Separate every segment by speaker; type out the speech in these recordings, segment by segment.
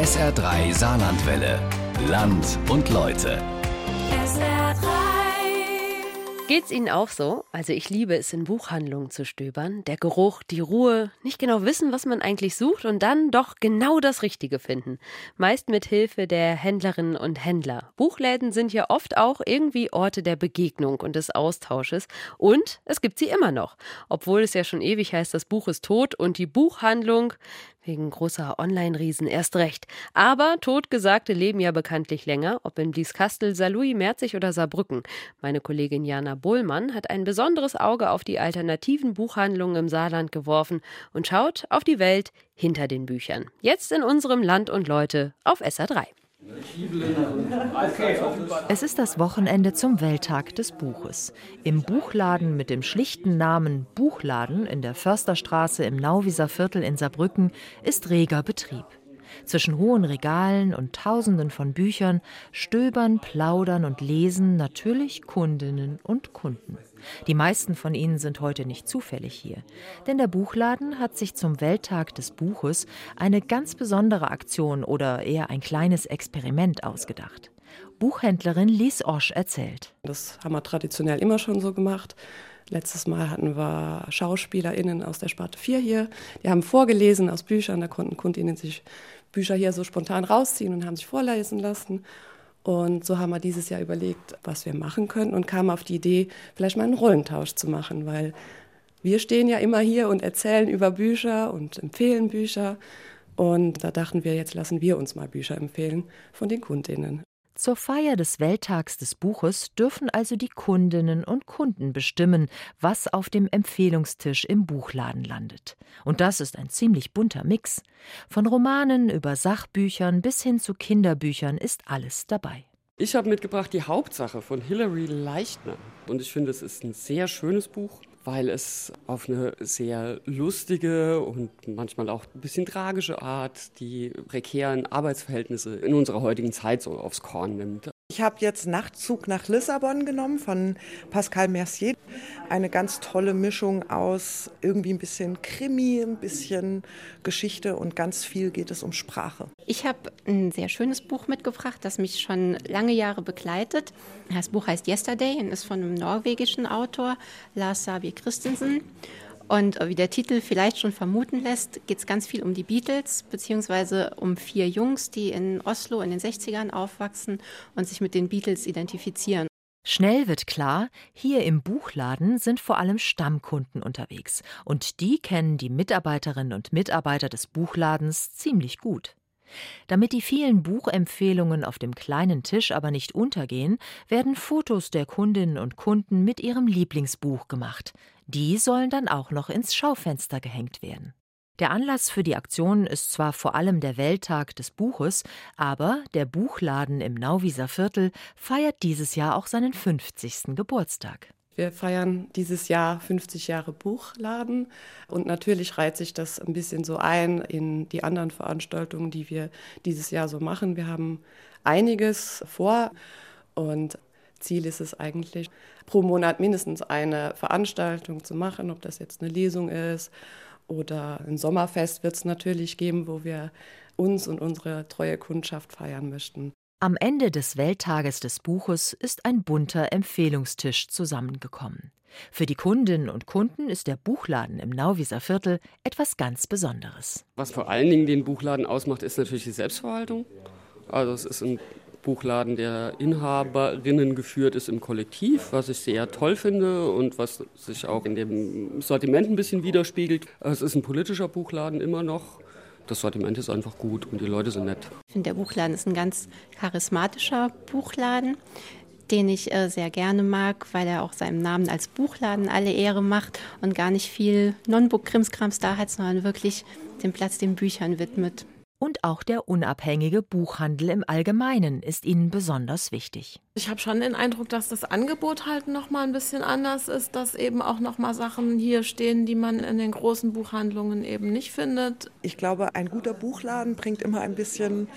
Speaker 1: SR3 Saarlandwelle. Land und Leute.
Speaker 2: Geht's Ihnen auch so? Also ich liebe es, in Buchhandlungen zu stöbern. Der Geruch, die Ruhe, nicht genau wissen, was man eigentlich sucht und dann doch genau das Richtige finden. Meist mit Hilfe der Händlerinnen und Händler. Buchläden sind ja oft auch irgendwie Orte der Begegnung und des Austausches. Und es gibt sie immer noch. Obwohl es ja schon ewig heißt, das Buch ist tot und die Buchhandlung, Wegen großer Online-Riesen erst recht. Aber Totgesagte leben ja bekanntlich länger, ob in Blieskastel, Saarlouis, Merzig oder Saarbrücken. Meine Kollegin Jana Bohlmann hat ein besonderes Auge auf die alternativen Buchhandlungen im Saarland geworfen und schaut auf die Welt hinter den Büchern. Jetzt in unserem Land und Leute auf SA3.
Speaker 3: Es ist das Wochenende zum Welttag des Buches. Im Buchladen mit dem schlichten Namen Buchladen in der Försterstraße im Nauwieser Viertel in Saarbrücken ist reger Betrieb. Zwischen hohen Regalen und Tausenden von Büchern stöbern, plaudern und lesen natürlich Kundinnen und Kunden. Die meisten von ihnen sind heute nicht zufällig hier, denn der Buchladen hat sich zum Welttag des Buches eine ganz besondere Aktion oder eher ein kleines Experiment ausgedacht. Buchhändlerin Lies Osch erzählt.
Speaker 4: Das haben wir traditionell immer schon so gemacht. Letztes Mal hatten wir SchauspielerInnen aus der Sparte 4 hier. Die haben vorgelesen aus Büchern. Da konnten KundInnen sich Bücher hier so spontan rausziehen und haben sich vorlesen lassen. Und so haben wir dieses Jahr überlegt, was wir machen können und kamen auf die Idee, vielleicht mal einen Rollentausch zu machen, weil wir stehen ja immer hier und erzählen über Bücher und empfehlen Bücher. Und da dachten wir, jetzt lassen wir uns mal Bücher empfehlen von den Kundinnen.
Speaker 3: Zur Feier des Welttags des Buches dürfen also die Kundinnen und Kunden bestimmen, was auf dem Empfehlungstisch im Buchladen landet. Und das ist ein ziemlich bunter Mix. Von Romanen über Sachbüchern bis hin zu Kinderbüchern ist alles dabei.
Speaker 5: Ich habe mitgebracht die Hauptsache von Hilary Leichtner. Und ich finde, es ist ein sehr schönes Buch weil es auf eine sehr lustige und manchmal auch ein bisschen tragische Art die prekären Arbeitsverhältnisse in unserer heutigen Zeit so aufs Korn nimmt.
Speaker 6: Ich habe jetzt Nachtzug nach Lissabon genommen von Pascal Mercier. Eine ganz tolle Mischung aus irgendwie ein bisschen Krimi, ein bisschen Geschichte und ganz viel geht es um Sprache.
Speaker 7: Ich habe ein sehr schönes Buch mitgebracht, das mich schon lange Jahre begleitet. Das Buch heißt Yesterday und ist von einem norwegischen Autor, Lars Sabi Christensen. Und wie der Titel vielleicht schon vermuten lässt, geht es ganz viel um die Beatles, beziehungsweise um vier Jungs, die in Oslo in den 60ern aufwachsen und sich mit den Beatles identifizieren.
Speaker 3: Schnell wird klar, hier im Buchladen sind vor allem Stammkunden unterwegs und die kennen die Mitarbeiterinnen und Mitarbeiter des Buchladens ziemlich gut. Damit die vielen Buchempfehlungen auf dem kleinen Tisch aber nicht untergehen, werden Fotos der Kundinnen und Kunden mit ihrem Lieblingsbuch gemacht. Die sollen dann auch noch ins Schaufenster gehängt werden. Der Anlass für die Aktion ist zwar vor allem der Welttag des Buches, aber der Buchladen im Nauwieser Viertel feiert dieses Jahr auch seinen 50. Geburtstag.
Speaker 4: Wir feiern dieses Jahr 50 Jahre Buchladen und natürlich reiht sich das ein bisschen so ein in die anderen Veranstaltungen, die wir dieses Jahr so machen. Wir haben einiges vor und Ziel ist es eigentlich, pro Monat mindestens eine Veranstaltung zu machen, ob das jetzt eine Lesung ist oder ein Sommerfest wird es natürlich geben, wo wir uns und unsere treue Kundschaft feiern möchten.
Speaker 3: Am Ende des Welttages des Buches ist ein bunter Empfehlungstisch zusammengekommen. Für die Kundinnen und Kunden ist der Buchladen im Nauwieser Viertel etwas ganz Besonderes.
Speaker 5: Was vor allen Dingen den Buchladen ausmacht, ist natürlich die Selbstverwaltung. Also es ist ein Buchladen, der Inhaberinnen geführt ist im Kollektiv, was ich sehr toll finde und was sich auch in dem Sortiment ein bisschen widerspiegelt. Es ist ein politischer Buchladen immer noch das Sortiment ist einfach gut und die Leute sind nett.
Speaker 7: Ich finde, der Buchladen ist ein ganz charismatischer Buchladen den ich äh, sehr gerne mag, weil er auch seinem Namen als Buchladen alle Ehre macht und gar nicht viel Non-Book-Krimskrams da hat, sondern wirklich den Platz den Büchern widmet.
Speaker 3: Und auch der unabhängige Buchhandel im Allgemeinen ist Ihnen besonders wichtig.
Speaker 8: Ich habe schon den Eindruck, dass das Angebot halt noch mal ein bisschen anders ist, dass eben auch noch mal Sachen hier stehen, die man in den großen Buchhandlungen eben nicht findet.
Speaker 6: Ich glaube, ein guter Buchladen bringt immer ein bisschen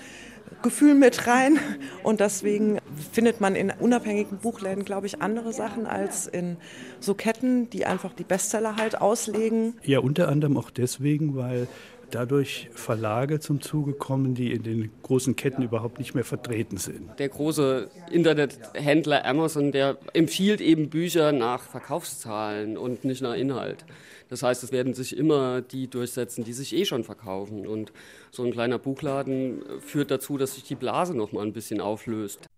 Speaker 6: Gefühl mit rein. Und deswegen findet man in unabhängigen Buchläden, glaube ich, andere Sachen als in so Ketten, die einfach die Bestseller halt auslegen.
Speaker 9: Ja, unter anderem auch deswegen, weil dadurch Verlage zum Zuge kommen, die in den großen Ketten überhaupt nicht mehr vertreten sind.
Speaker 5: Der große Internethändler Amazon, der empfiehlt eben Bücher nach Verkaufszahlen und nicht nach Inhalt. Das heißt, es werden sich immer die durchsetzen, die sich eh schon verkaufen. Und so ein kleiner Buchladen führt dazu, dass sich die Blase noch mal ein bisschen auflöst.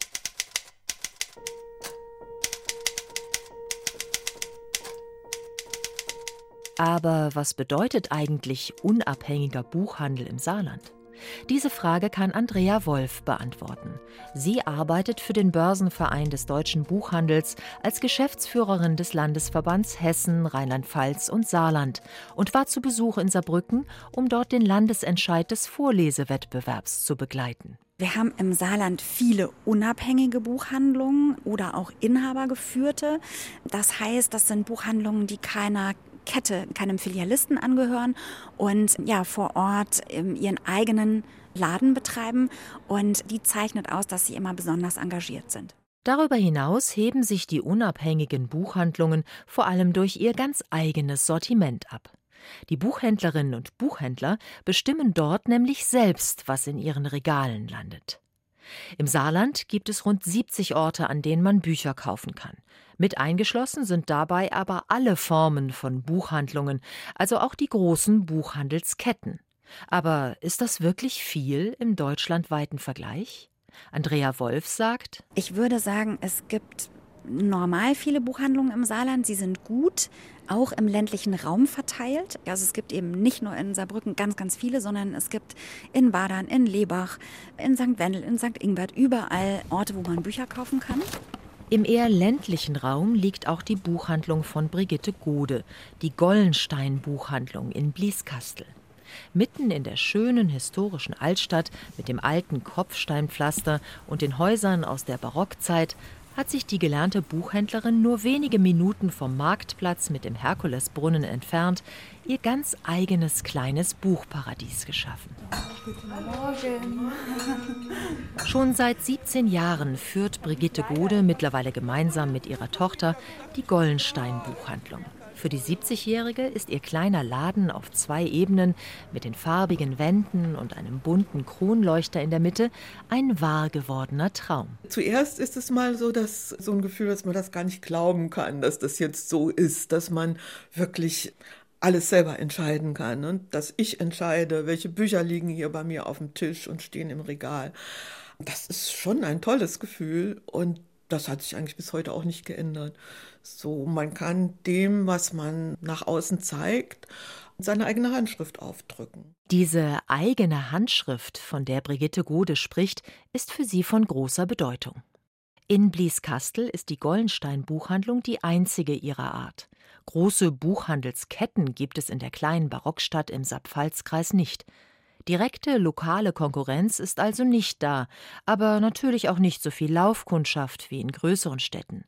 Speaker 3: Aber was bedeutet eigentlich unabhängiger Buchhandel im Saarland? Diese Frage kann Andrea Wolf beantworten. Sie arbeitet für den Börsenverein des deutschen Buchhandels als Geschäftsführerin des Landesverbands Hessen, Rheinland-Pfalz und Saarland und war zu Besuch in Saarbrücken, um dort den Landesentscheid des Vorlesewettbewerbs zu begleiten.
Speaker 10: Wir haben im Saarland viele unabhängige Buchhandlungen oder auch inhabergeführte. Das heißt, das sind Buchhandlungen, die keiner Kette, keinem Filialisten angehören und ja vor Ort ähm, ihren eigenen Laden betreiben und die zeichnet aus, dass sie immer besonders engagiert sind.
Speaker 3: Darüber hinaus heben sich die unabhängigen Buchhandlungen vor allem durch ihr ganz eigenes Sortiment ab. Die Buchhändlerinnen und Buchhändler bestimmen dort nämlich selbst, was in ihren Regalen landet. Im Saarland gibt es rund 70 Orte, an denen man Bücher kaufen kann. Mit eingeschlossen sind dabei aber alle Formen von Buchhandlungen, also auch die großen Buchhandelsketten. Aber ist das wirklich viel im deutschlandweiten Vergleich? Andrea Wolf sagt:
Speaker 10: Ich würde sagen, es gibt normal viele Buchhandlungen im Saarland. Sie sind gut, auch im ländlichen Raum verteilt. Also es gibt eben nicht nur in Saarbrücken ganz, ganz viele, sondern es gibt in Badern, in Lebach, in St. Wendel, in St. Ingbert überall Orte, wo man Bücher kaufen kann.
Speaker 3: Im eher ländlichen Raum liegt auch die Buchhandlung von Brigitte Gode, die Gollenstein Buchhandlung in Blieskastel. Mitten in der schönen historischen Altstadt mit dem alten Kopfsteinpflaster und den Häusern aus der Barockzeit hat sich die gelernte Buchhändlerin nur wenige Minuten vom Marktplatz mit dem Herkulesbrunnen entfernt ihr ganz eigenes kleines Buchparadies geschaffen. Morgen. Schon seit 17 Jahren führt Brigitte Gode mittlerweile gemeinsam mit ihrer Tochter die Gollenstein Buchhandlung. Für die 70-Jährige ist ihr kleiner Laden auf zwei Ebenen mit den farbigen Wänden und einem bunten Kronleuchter in der Mitte ein wahr gewordener Traum.
Speaker 11: Zuerst ist es mal so, dass so ein Gefühl, dass man das gar nicht glauben kann, dass das jetzt so ist, dass man wirklich alles selber entscheiden kann und dass ich entscheide, welche Bücher liegen hier bei mir auf dem Tisch und stehen im Regal. Das ist schon ein tolles Gefühl und das hat sich eigentlich bis heute auch nicht geändert. So, man kann dem, was man nach außen zeigt, seine eigene Handschrift aufdrücken.
Speaker 3: Diese eigene Handschrift, von der Brigitte Gode spricht, ist für sie von großer Bedeutung. In Blieskastel ist die Gollenstein Buchhandlung die einzige ihrer Art. Große Buchhandelsketten gibt es in der kleinen Barockstadt im Saarpfalzkreis nicht. Direkte lokale Konkurrenz ist also nicht da, aber natürlich auch nicht so viel Laufkundschaft wie in größeren Städten.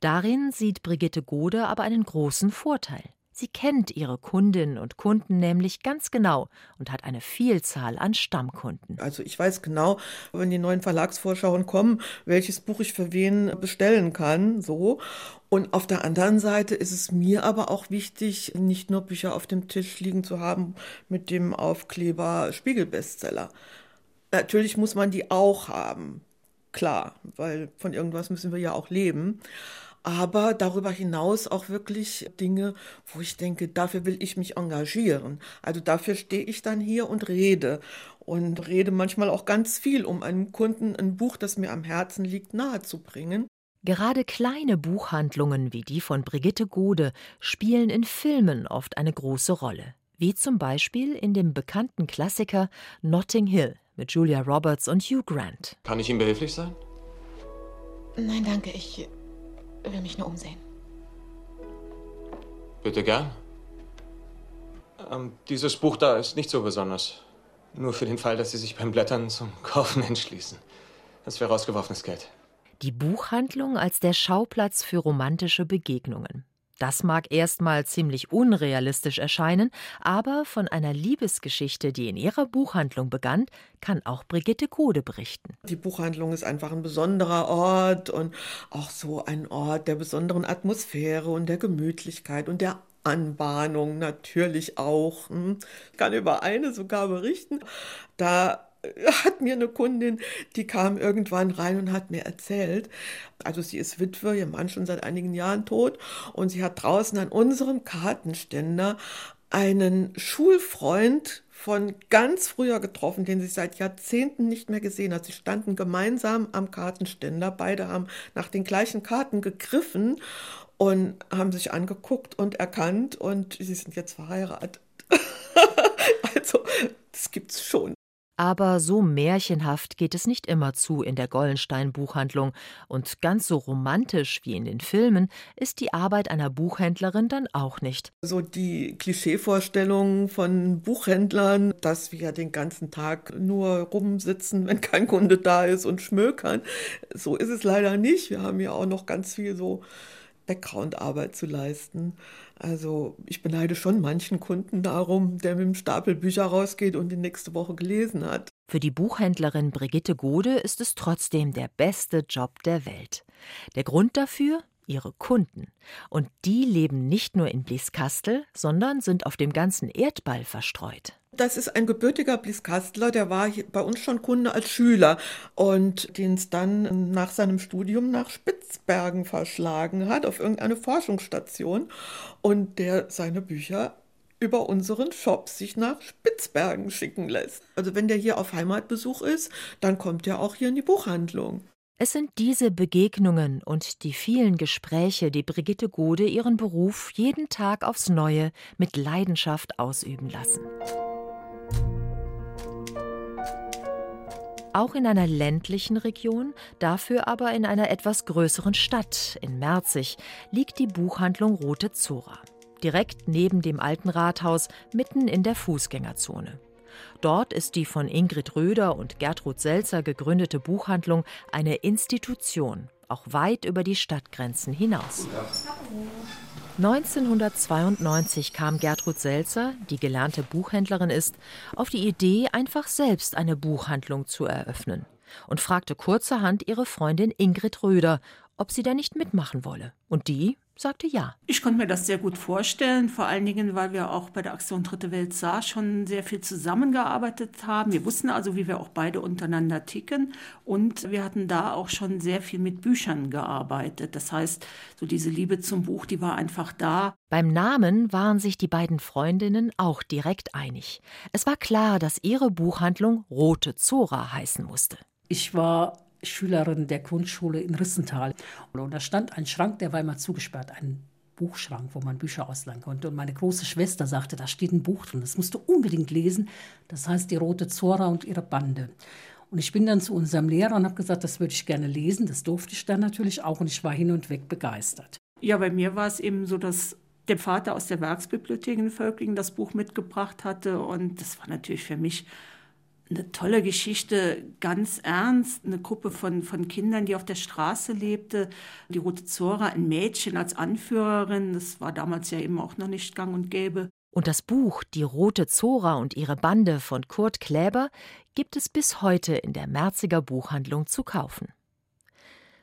Speaker 3: Darin sieht Brigitte Gode aber einen großen Vorteil. Sie kennt ihre Kundinnen und Kunden nämlich ganz genau und hat eine Vielzahl an Stammkunden.
Speaker 11: Also ich weiß genau, wenn die neuen Verlagsvorschauen kommen, welches Buch ich für wen bestellen kann, so. Und auf der anderen Seite ist es mir aber auch wichtig, nicht nur Bücher auf dem Tisch liegen zu haben mit dem Aufkleber Spiegelbestseller. Natürlich muss man die auch haben, klar, weil von irgendwas müssen wir ja auch leben aber darüber hinaus auch wirklich Dinge, wo ich denke, dafür will ich mich engagieren. Also dafür stehe ich dann hier und rede und rede manchmal auch ganz viel, um einem Kunden ein Buch, das mir am Herzen liegt, nahezubringen.
Speaker 3: Gerade kleine Buchhandlungen wie die von Brigitte Gode spielen in Filmen oft eine große Rolle, wie zum Beispiel in dem bekannten Klassiker Notting Hill mit Julia Roberts und Hugh Grant.
Speaker 12: Kann ich Ihnen behilflich sein?
Speaker 13: Nein, danke, ich will mich nur umsehen.
Speaker 12: Bitte gern. Ähm, dieses Buch da ist nicht so besonders. Nur für den Fall, dass Sie sich beim Blättern zum Kaufen entschließen. Das wäre rausgeworfenes Geld.
Speaker 3: Die Buchhandlung als der Schauplatz für romantische Begegnungen. Das mag erstmal ziemlich unrealistisch erscheinen, aber von einer Liebesgeschichte, die in ihrer Buchhandlung begann, kann auch Brigitte Kode berichten.
Speaker 11: Die Buchhandlung ist einfach ein besonderer Ort und auch so ein Ort der besonderen Atmosphäre und der Gemütlichkeit und der Anbahnung natürlich auch. Hm. Ich kann über eine sogar berichten. Da hat mir eine Kundin, die kam irgendwann rein und hat mir erzählt, also sie ist Witwe, ihr Mann schon seit einigen Jahren tot und sie hat draußen an unserem Kartenständer einen Schulfreund von ganz früher getroffen, den sie seit Jahrzehnten nicht mehr gesehen hat. Sie standen gemeinsam am Kartenständer, beide haben nach den gleichen Karten gegriffen und haben sich angeguckt und erkannt und sie sind jetzt verheiratet. also, das gibt's schon.
Speaker 3: Aber so märchenhaft geht es nicht immer zu in der Gollenstein Buchhandlung und ganz so romantisch wie in den Filmen ist die Arbeit einer Buchhändlerin dann auch nicht.
Speaker 11: So die Klischeevorstellung von Buchhändlern, dass wir den ganzen Tag nur rumsitzen, wenn kein Kunde da ist und schmökern, so ist es leider nicht. Wir haben ja auch noch ganz viel so Background-Arbeit zu leisten. Also ich beneide schon manchen Kunden darum, der mit dem Stapel Bücher rausgeht und die nächste Woche gelesen hat.
Speaker 3: Für die Buchhändlerin Brigitte Gode ist es trotzdem der beste Job der Welt. Der Grund dafür? Ihre Kunden. Und die leben nicht nur in Blieskastel, sondern sind auf dem ganzen Erdball verstreut.
Speaker 11: Das ist ein gebürtiger Blieskastler, der war bei uns schon Kunde als Schüler und den es dann nach seinem Studium nach Spitzbergen verschlagen hat, auf irgendeine Forschungsstation und der seine Bücher über unseren Shop sich nach Spitzbergen schicken lässt. Also wenn der hier auf Heimatbesuch ist, dann kommt er auch hier in die Buchhandlung.
Speaker 3: Es sind diese Begegnungen und die vielen Gespräche, die Brigitte Gode ihren Beruf jeden Tag aufs Neue mit Leidenschaft ausüben lassen. Auch in einer ländlichen Region, dafür aber in einer etwas größeren Stadt, in Merzig, liegt die Buchhandlung Rote Zora. Direkt neben dem alten Rathaus, mitten in der Fußgängerzone. Dort ist die von Ingrid Röder und Gertrud Selzer gegründete Buchhandlung eine Institution, auch weit über die Stadtgrenzen hinaus. 1992 kam Gertrud Selzer, die gelernte Buchhändlerin ist, auf die Idee, einfach selbst eine Buchhandlung zu eröffnen und fragte kurzerhand ihre Freundin Ingrid Röder, ob sie da nicht mitmachen wolle. Und die sagte ja.
Speaker 14: Ich konnte mir das sehr gut vorstellen, vor allen Dingen, weil wir auch bei der Aktion Dritte Welt sah schon sehr viel zusammengearbeitet haben. Wir wussten also, wie wir auch beide untereinander ticken und wir hatten da auch schon sehr viel mit Büchern gearbeitet. Das heißt, so diese Liebe zum Buch, die war einfach da.
Speaker 3: Beim Namen waren sich die beiden Freundinnen auch direkt einig. Es war klar, dass ihre Buchhandlung Rote Zora heißen musste.
Speaker 14: Ich war Schülerin der Grundschule in Rissental. Und da stand ein Schrank, der war immer zugesperrt, ein Buchschrank, wo man Bücher ausleihen konnte. Und meine große Schwester sagte, da steht ein Buch drin, das musst du unbedingt lesen. Das heißt Die Rote Zora und ihre Bande. Und ich bin dann zu unserem Lehrer und habe gesagt, das würde ich gerne lesen. Das durfte ich dann natürlich auch und ich war hin und weg begeistert. Ja, bei mir war es eben so, dass der Vater aus der Werksbibliothek in Völklingen das Buch mitgebracht hatte und das war natürlich für mich eine tolle Geschichte, ganz ernst. Eine Gruppe von, von Kindern, die auf der Straße lebte. Die Rote Zora, ein Mädchen als Anführerin. Das war damals ja eben auch noch nicht gang und gäbe.
Speaker 3: Und das Buch Die Rote Zora und ihre Bande von Kurt Kläber gibt es bis heute in der Merziger Buchhandlung zu kaufen.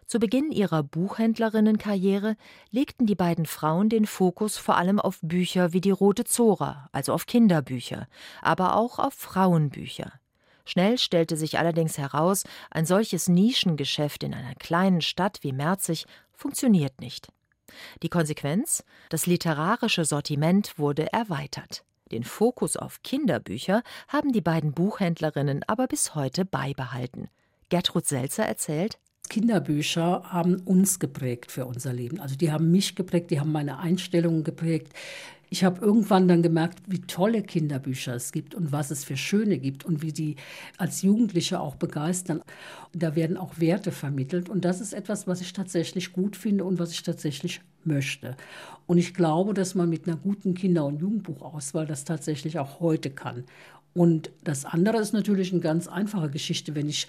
Speaker 3: Zu Beginn ihrer Buchhändlerinnenkarriere legten die beiden Frauen den Fokus vor allem auf Bücher wie die Rote Zora, also auf Kinderbücher, aber auch auf Frauenbücher. Schnell stellte sich allerdings heraus, ein solches Nischengeschäft in einer kleinen Stadt wie Merzig funktioniert nicht. Die Konsequenz? Das literarische Sortiment wurde erweitert. Den Fokus auf Kinderbücher haben die beiden Buchhändlerinnen aber bis heute beibehalten. Gertrud Selzer erzählt,
Speaker 14: Kinderbücher haben uns geprägt für unser Leben. Also die haben mich geprägt, die haben meine Einstellungen geprägt. Ich habe irgendwann dann gemerkt, wie tolle Kinderbücher es gibt und was es für schöne gibt und wie die als Jugendliche auch begeistern. Da werden auch Werte vermittelt und das ist etwas, was ich tatsächlich gut finde und was ich tatsächlich möchte. Und ich glaube, dass man mit einer guten Kinder- und Jugendbuchauswahl das tatsächlich auch heute kann. Und das andere ist natürlich eine ganz einfache Geschichte, wenn ich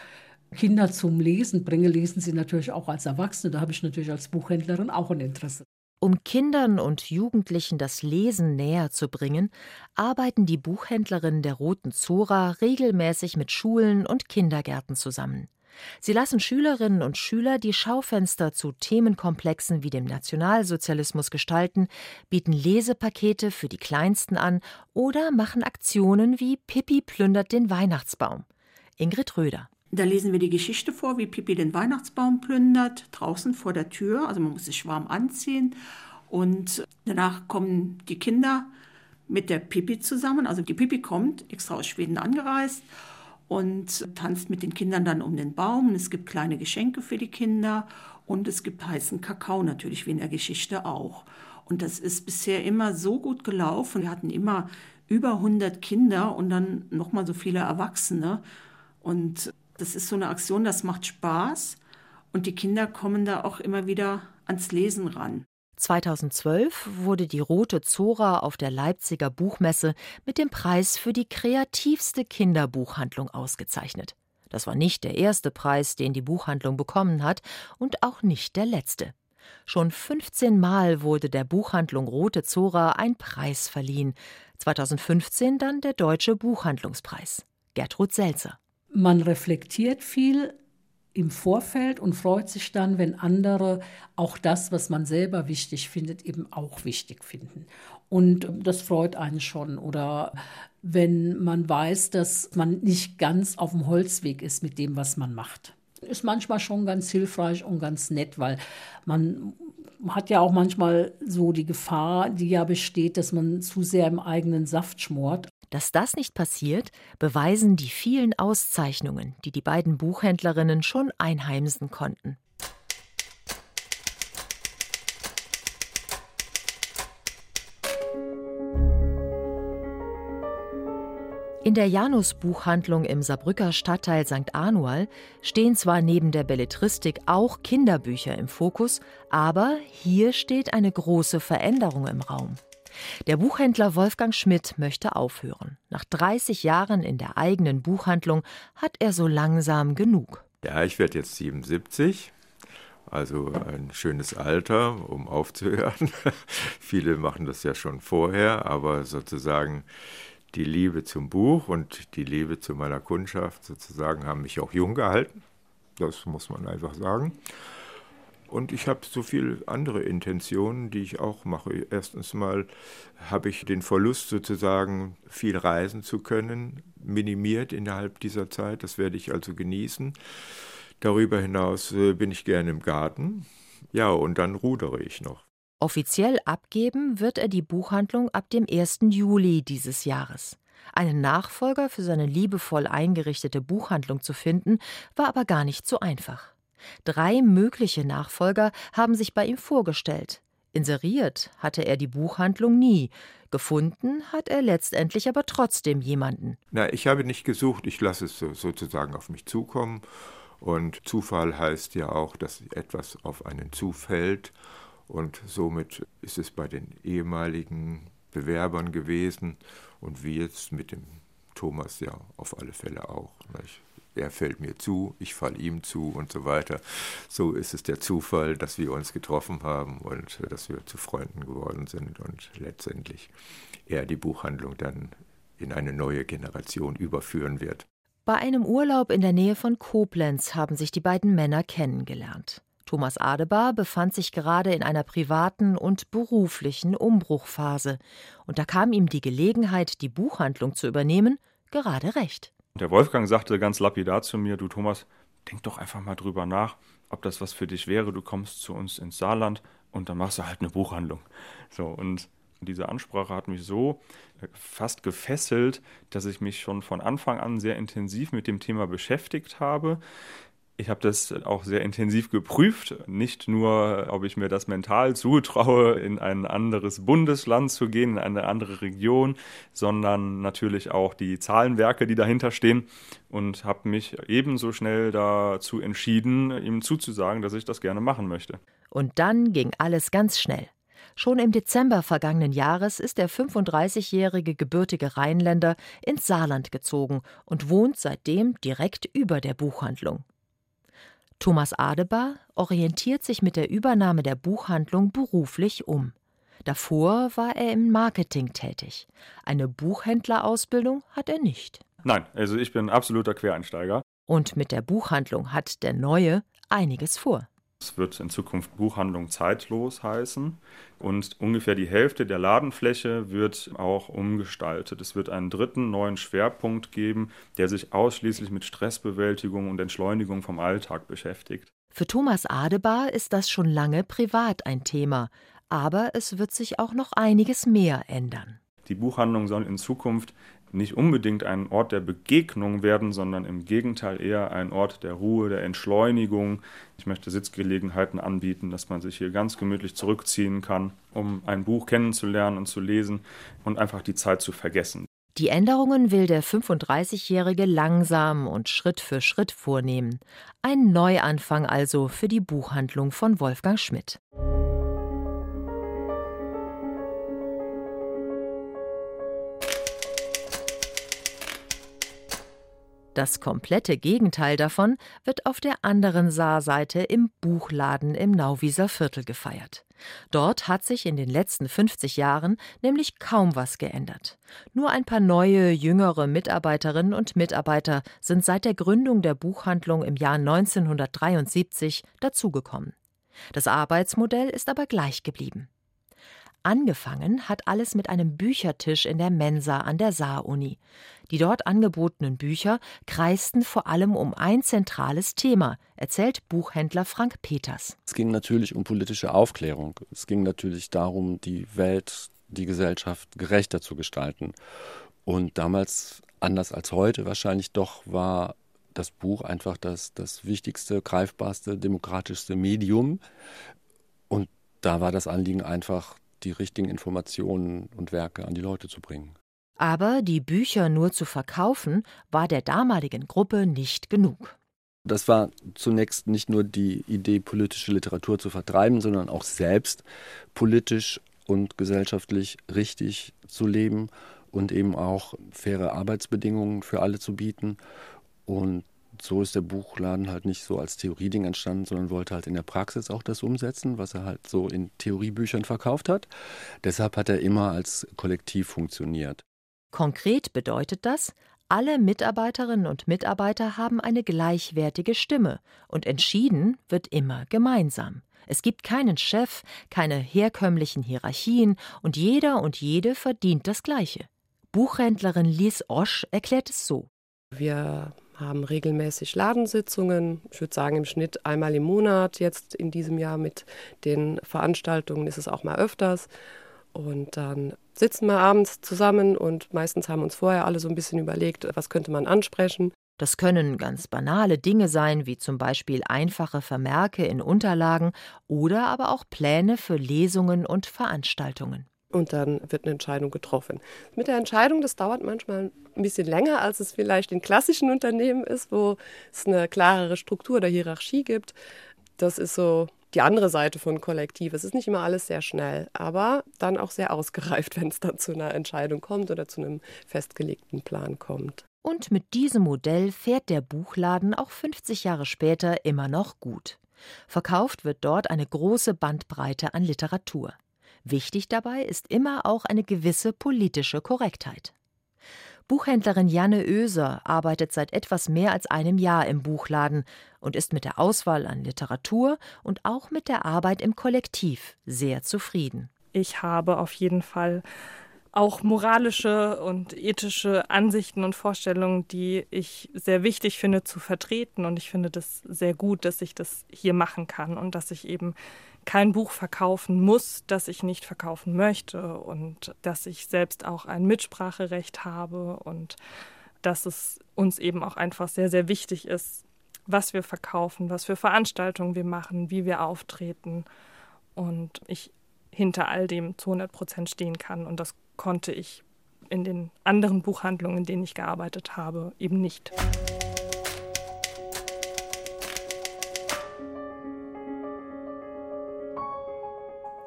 Speaker 14: Kinder zum Lesen bringe, lesen sie natürlich auch als Erwachsene. Da habe ich natürlich als Buchhändlerin auch ein Interesse.
Speaker 3: Um Kindern und Jugendlichen das Lesen näher zu bringen, arbeiten die Buchhändlerinnen der Roten Zora regelmäßig mit Schulen und Kindergärten zusammen. Sie lassen Schülerinnen und Schüler die Schaufenster zu Themenkomplexen wie dem Nationalsozialismus gestalten, bieten Lesepakete für die Kleinsten an oder machen Aktionen wie Pippi plündert den Weihnachtsbaum. Ingrid Röder.
Speaker 15: Da lesen wir die Geschichte vor, wie Pippi den Weihnachtsbaum plündert, draußen vor der Tür. Also man muss sich warm anziehen. Und danach kommen die Kinder mit der Pippi zusammen. Also die Pippi kommt extra aus Schweden angereist und tanzt mit den Kindern dann um den Baum. Es gibt kleine Geschenke für die Kinder und es gibt heißen Kakao natürlich, wie in der Geschichte auch. Und das ist bisher immer so gut gelaufen. Wir hatten immer über 100 Kinder und dann nochmal so viele Erwachsene. Und das ist so eine Aktion, das macht Spaß. Und die Kinder kommen da auch immer wieder ans Lesen ran.
Speaker 3: 2012 wurde die Rote Zora auf der Leipziger Buchmesse mit dem Preis für die kreativste Kinderbuchhandlung ausgezeichnet. Das war nicht der erste Preis, den die Buchhandlung bekommen hat und auch nicht der letzte. Schon 15 Mal wurde der Buchhandlung Rote Zora ein Preis verliehen. 2015 dann der Deutsche Buchhandlungspreis. Gertrud Selzer.
Speaker 14: Man reflektiert viel, im Vorfeld und freut sich dann, wenn andere auch das, was man selber wichtig findet, eben auch wichtig finden. Und das freut einen schon. Oder wenn man weiß, dass man nicht ganz auf dem Holzweg ist mit dem, was man macht. Ist manchmal schon ganz hilfreich und ganz nett, weil man hat ja auch manchmal so die Gefahr, die ja besteht, dass man zu sehr im eigenen Saft schmort.
Speaker 3: Dass das nicht passiert, beweisen die vielen Auszeichnungen, die die beiden Buchhändlerinnen schon einheimsen konnten. In der Janus-Buchhandlung im Saarbrücker Stadtteil St. Anual stehen zwar neben der Belletristik auch Kinderbücher im Fokus, aber hier steht eine große Veränderung im Raum. Der Buchhändler Wolfgang Schmidt möchte aufhören. Nach 30 Jahren in der eigenen Buchhandlung hat er so langsam genug.
Speaker 16: Ja, ich werde jetzt 77. Also ein schönes Alter, um aufzuhören. Viele machen das ja schon vorher, aber sozusagen die Liebe zum Buch und die Liebe zu meiner Kundschaft sozusagen haben mich auch jung gehalten. Das muss man einfach sagen. Und ich habe so viele andere Intentionen, die ich auch mache. Erstens mal habe ich den Verlust sozusagen, viel reisen zu können, minimiert innerhalb dieser Zeit. Das werde ich also genießen. Darüber hinaus äh, bin ich gerne im Garten. Ja, und dann rudere ich noch.
Speaker 3: Offiziell abgeben wird er die Buchhandlung ab dem 1. Juli dieses Jahres. Einen Nachfolger für seine liebevoll eingerichtete Buchhandlung zu finden, war aber gar nicht so einfach. Drei mögliche Nachfolger haben sich bei ihm vorgestellt. Inseriert hatte er die Buchhandlung nie. Gefunden hat er letztendlich aber trotzdem jemanden.
Speaker 16: Na, ich habe nicht gesucht, ich lasse es so, sozusagen auf mich zukommen. Und Zufall heißt ja auch, dass etwas auf einen zufällt. Und somit ist es bei den ehemaligen Bewerbern gewesen und wie jetzt mit dem Thomas ja auf alle Fälle auch. Nicht? er fällt mir zu, ich falle ihm zu und so weiter. So ist es der Zufall, dass wir uns getroffen haben und dass wir zu Freunden geworden sind und letztendlich er die Buchhandlung dann in eine neue Generation überführen wird.
Speaker 3: Bei einem Urlaub in der Nähe von Koblenz haben sich die beiden Männer kennengelernt. Thomas Adebar befand sich gerade in einer privaten und beruflichen Umbruchphase, und da kam ihm die Gelegenheit, die Buchhandlung zu übernehmen, gerade recht.
Speaker 17: Der Wolfgang sagte ganz lapidar zu mir, du Thomas, denk doch einfach mal drüber nach, ob das was für dich wäre. Du kommst zu uns ins Saarland und dann machst du halt eine Buchhandlung. So, und diese Ansprache hat mich so äh, fast gefesselt, dass ich mich schon von Anfang an sehr intensiv mit dem Thema beschäftigt habe. Ich habe das auch sehr intensiv geprüft, nicht nur, ob ich mir das mental zutraue, in ein anderes Bundesland zu gehen, in eine andere Region, sondern natürlich auch die Zahlenwerke, die dahinter stehen und habe mich ebenso schnell dazu entschieden, ihm zuzusagen, dass ich das gerne machen möchte.
Speaker 3: Und dann ging alles ganz schnell. Schon im Dezember vergangenen Jahres ist der 35-jährige gebürtige Rheinländer ins Saarland gezogen und wohnt seitdem direkt über der Buchhandlung. Thomas Adebar orientiert sich mit der Übernahme der Buchhandlung beruflich um. Davor war er im Marketing tätig. Eine Buchhändlerausbildung hat er nicht.
Speaker 17: Nein, also ich bin absoluter Quereinsteiger.
Speaker 3: Und mit der Buchhandlung hat der Neue einiges vor.
Speaker 17: Es wird in Zukunft Buchhandlung zeitlos heißen und ungefähr die Hälfte der Ladenfläche wird auch umgestaltet. Es wird einen dritten neuen Schwerpunkt geben, der sich ausschließlich mit Stressbewältigung und Entschleunigung vom Alltag beschäftigt.
Speaker 3: Für Thomas Adebar ist das schon lange privat ein Thema, aber es wird sich auch noch einiges mehr ändern.
Speaker 17: Die Buchhandlung soll in Zukunft nicht unbedingt ein Ort der Begegnung werden, sondern im Gegenteil eher ein Ort der Ruhe, der Entschleunigung. Ich möchte Sitzgelegenheiten anbieten, dass man sich hier ganz gemütlich zurückziehen kann, um ein Buch kennenzulernen und zu lesen und einfach die Zeit zu vergessen.
Speaker 3: Die Änderungen will der 35-Jährige langsam und Schritt für Schritt vornehmen. Ein Neuanfang also für die Buchhandlung von Wolfgang Schmidt. Das komplette Gegenteil davon wird auf der anderen Saarseite im Buchladen im Nauwieser Viertel gefeiert. Dort hat sich in den letzten 50 Jahren nämlich kaum was geändert. Nur ein paar neue, jüngere Mitarbeiterinnen und Mitarbeiter sind seit der Gründung der Buchhandlung im Jahr 1973 dazugekommen. Das Arbeitsmodell ist aber gleich geblieben. Angefangen hat alles mit einem Büchertisch in der Mensa an der Saar-Uni. Die dort angebotenen Bücher kreisten vor allem um ein zentrales Thema, erzählt Buchhändler Frank Peters.
Speaker 18: Es ging natürlich um politische Aufklärung. Es ging natürlich darum, die Welt, die Gesellschaft gerechter zu gestalten. Und damals, anders als heute wahrscheinlich doch, war das Buch einfach das, das wichtigste, greifbarste, demokratischste Medium. Und da war das Anliegen einfach, die richtigen Informationen und Werke an die Leute zu bringen.
Speaker 3: Aber die Bücher nur zu verkaufen, war der damaligen Gruppe nicht genug.
Speaker 18: Das war zunächst nicht nur die Idee, politische Literatur zu vertreiben, sondern auch selbst politisch und gesellschaftlich richtig zu leben und eben auch faire Arbeitsbedingungen für alle zu bieten. Und so ist der Buchladen halt nicht so als Theorieding entstanden, sondern wollte halt in der Praxis auch das umsetzen, was er halt so in Theoriebüchern verkauft hat. Deshalb hat er immer als Kollektiv funktioniert.
Speaker 3: Konkret bedeutet das, alle Mitarbeiterinnen und Mitarbeiter haben eine gleichwertige Stimme und entschieden wird immer gemeinsam. Es gibt keinen Chef, keine herkömmlichen Hierarchien und jeder und jede verdient das Gleiche. Buchhändlerin Lies Osch erklärt es so.
Speaker 4: Wir haben regelmäßig Ladensitzungen. Ich würde sagen, im Schnitt einmal im Monat. Jetzt in diesem Jahr mit den Veranstaltungen ist es auch mal öfters. Und dann sitzen wir abends zusammen und meistens haben uns vorher alle so ein bisschen überlegt, was könnte man ansprechen.
Speaker 3: Das können ganz banale Dinge sein, wie zum Beispiel einfache Vermerke in Unterlagen oder aber auch Pläne für Lesungen und Veranstaltungen
Speaker 4: und dann wird eine Entscheidung getroffen. Mit der Entscheidung, das dauert manchmal ein bisschen länger, als es vielleicht in klassischen Unternehmen ist, wo es eine klarere Struktur der Hierarchie gibt. Das ist so die andere Seite von Kollektiv. Es ist nicht immer alles sehr schnell, aber dann auch sehr ausgereift, wenn es dann zu einer Entscheidung kommt oder zu einem festgelegten Plan kommt.
Speaker 3: Und mit diesem Modell fährt der Buchladen auch 50 Jahre später immer noch gut. Verkauft wird dort eine große Bandbreite an Literatur. Wichtig dabei ist immer auch eine gewisse politische Korrektheit. Buchhändlerin Janne Oeser arbeitet seit etwas mehr als einem Jahr im Buchladen und ist mit der Auswahl an Literatur und auch mit der Arbeit im Kollektiv sehr zufrieden.
Speaker 19: Ich habe auf jeden Fall auch moralische und ethische Ansichten und Vorstellungen, die ich sehr wichtig finde zu vertreten. Und ich finde das sehr gut, dass ich das hier machen kann und dass ich eben kein Buch verkaufen muss, das ich nicht verkaufen möchte und dass ich selbst auch ein Mitspracherecht habe und dass es uns eben auch einfach sehr, sehr wichtig ist, was wir verkaufen, was für Veranstaltungen wir machen, wie wir auftreten und ich hinter all dem zu 100 Prozent stehen kann und das konnte ich in den anderen Buchhandlungen, in denen ich gearbeitet habe, eben nicht.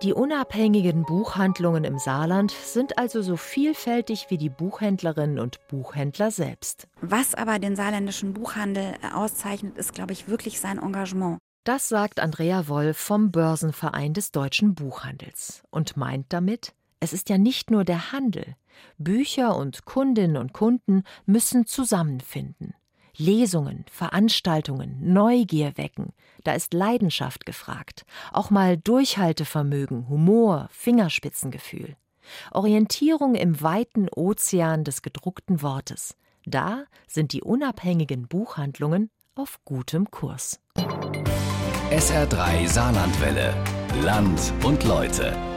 Speaker 3: Die unabhängigen Buchhandlungen im Saarland sind also so vielfältig wie die Buchhändlerinnen und Buchhändler selbst.
Speaker 10: Was aber den saarländischen Buchhandel auszeichnet, ist, glaube ich, wirklich sein Engagement.
Speaker 3: Das sagt Andrea Wolf vom Börsenverein des deutschen Buchhandels und meint damit, es ist ja nicht nur der Handel. Bücher und Kundinnen und Kunden müssen zusammenfinden. Lesungen, Veranstaltungen, Neugier wecken. Da ist Leidenschaft gefragt. Auch mal Durchhaltevermögen, Humor, Fingerspitzengefühl. Orientierung im weiten Ozean des gedruckten Wortes. Da sind die unabhängigen Buchhandlungen auf gutem Kurs.
Speaker 1: SR3 Saarlandwelle. Land und Leute.